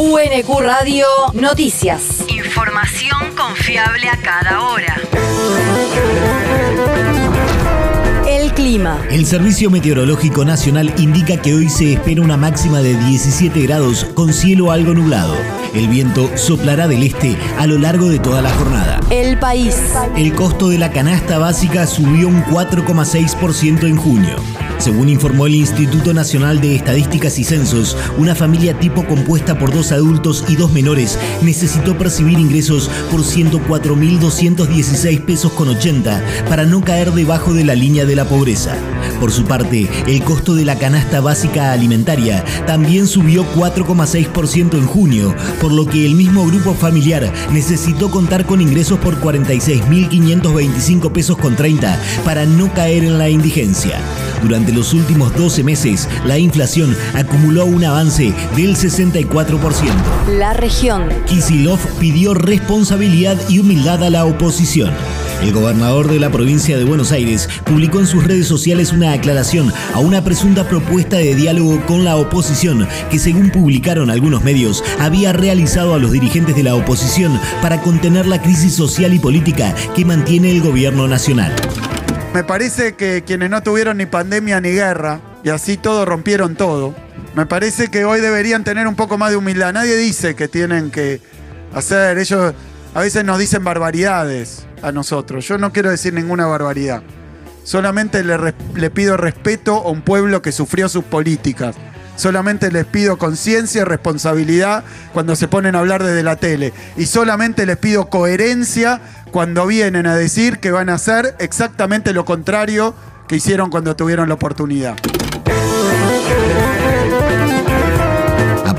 UNQ Radio Noticias. Información confiable a cada hora. El clima. El Servicio Meteorológico Nacional indica que hoy se espera una máxima de 17 grados con cielo algo nublado. El viento soplará del este a lo largo de toda la jornada. El país. El costo de la canasta básica subió un 4,6% en junio. Según informó el Instituto Nacional de Estadísticas y Censos, una familia tipo compuesta por dos adultos y dos menores necesitó percibir ingresos por 104.216 pesos con 80 para no caer debajo de la línea de la pobreza. Por su parte, el costo de la canasta básica alimentaria también subió 4,6% en junio, por lo que el mismo grupo familiar necesitó contar con ingresos por 46.525 pesos con 30 para no caer en la indigencia. Durante los últimos 12 meses, la inflación acumuló un avance del 64%. La región. Kisilov pidió responsabilidad y humildad a la oposición. El gobernador de la provincia de Buenos Aires publicó en sus redes sociales una aclaración a una presunta propuesta de diálogo con la oposición que según publicaron algunos medios había realizado a los dirigentes de la oposición para contener la crisis social y política que mantiene el gobierno nacional. Me parece que quienes no tuvieron ni pandemia ni guerra, y así todo rompieron todo, me parece que hoy deberían tener un poco más de humildad. Nadie dice que tienen que hacer, ellos a veces nos dicen barbaridades a nosotros. Yo no quiero decir ninguna barbaridad. Solamente le, le pido respeto a un pueblo que sufrió sus políticas. Solamente les pido conciencia y responsabilidad cuando se ponen a hablar desde la tele. Y solamente les pido coherencia cuando vienen a decir que van a hacer exactamente lo contrario que hicieron cuando tuvieron la oportunidad.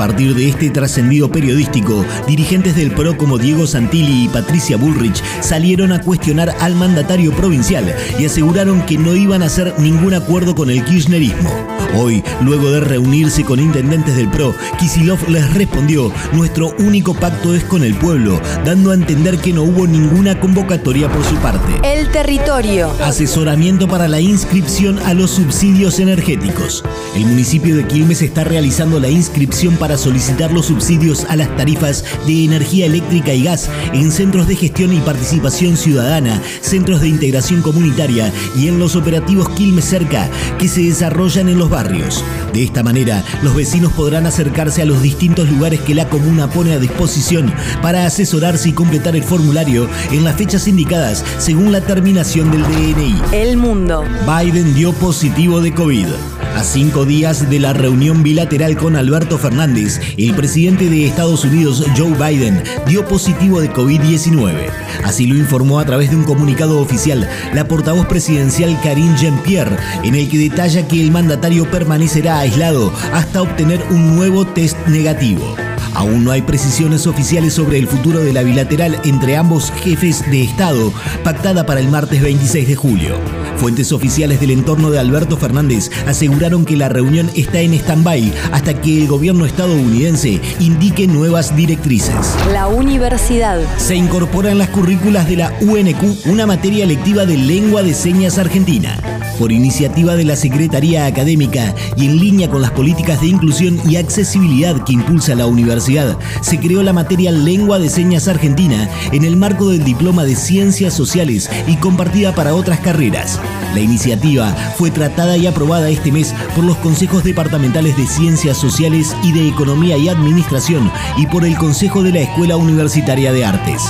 Partir de este trascendido periodístico, dirigentes del PRO como Diego Santilli y Patricia Bullrich salieron a cuestionar al mandatario provincial y aseguraron que no iban a hacer ningún acuerdo con el kirchnerismo. Hoy, luego de reunirse con intendentes del PRO, Kisilov les respondió, nuestro único pacto es con el pueblo, dando a entender que no hubo ninguna convocatoria por su parte. El territorio. Asesoramiento para la inscripción a los subsidios energéticos. El municipio de Quilmes está realizando la inscripción para solicitar los subsidios a las tarifas de energía eléctrica y gas en centros de gestión y participación ciudadana, centros de integración comunitaria y en los operativos Quilmes Cerca que se desarrollan en los barrios. De esta manera, los vecinos podrán acercarse a los distintos lugares que la comuna pone a disposición para asesorarse y completar el formulario en las fechas indicadas según la terminación del DNI. El mundo. Biden dio positivo de COVID. A cinco días de la reunión bilateral con Alberto Fernández, el presidente de Estados Unidos, Joe Biden, dio positivo de COVID-19. Así lo informó a través de un comunicado oficial la portavoz presidencial Karine Jean-Pierre, en el que detalla que el mandatario permanecerá aislado hasta obtener un nuevo test negativo. Aún no hay precisiones oficiales sobre el futuro de la bilateral entre ambos jefes de Estado, pactada para el martes 26 de julio. Fuentes oficiales del entorno de Alberto Fernández aseguraron que la reunión está en stand-by hasta que el gobierno estadounidense indique nuevas directrices. La universidad. Se incorpora en las currículas de la UNQ una materia lectiva de lengua de señas argentina. Por iniciativa de la Secretaría Académica y en línea con las políticas de inclusión y accesibilidad que impulsa la universidad, se creó la materia Lengua de Señas Argentina en el marco del Diploma de Ciencias Sociales y compartida para otras carreras. La iniciativa fue tratada y aprobada este mes por los consejos departamentales de Ciencias Sociales y de Economía y Administración y por el Consejo de la Escuela Universitaria de Artes.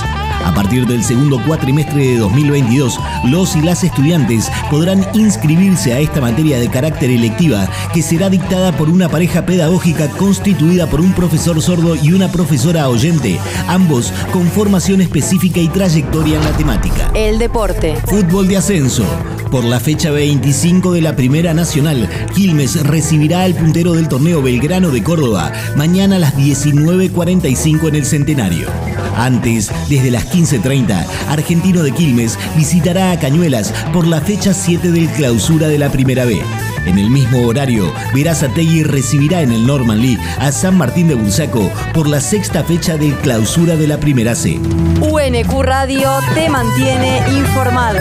A partir del segundo cuatrimestre de 2022, los y las estudiantes podrán inscribirse a esta materia de carácter electiva que será dictada por una pareja pedagógica constituida por un profesor sordo y una profesora oyente, ambos con formación específica y trayectoria en la temática. El deporte. Fútbol de ascenso. Por la fecha 25 de la Primera Nacional, Quilmes recibirá al puntero del torneo Belgrano de Córdoba mañana a las 19.45 en el Centenario. Antes, desde las 15.30, Argentino de Quilmes visitará a Cañuelas por la fecha 7 del clausura de la Primera B. En el mismo horario, Verazategui recibirá en el Norman Lee a San Martín de Bursaco por la sexta fecha del clausura de la Primera C. UNQ Radio te mantiene informado.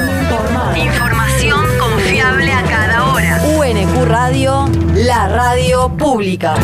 Información confiable a cada hora. UNQ Radio, la radio pública.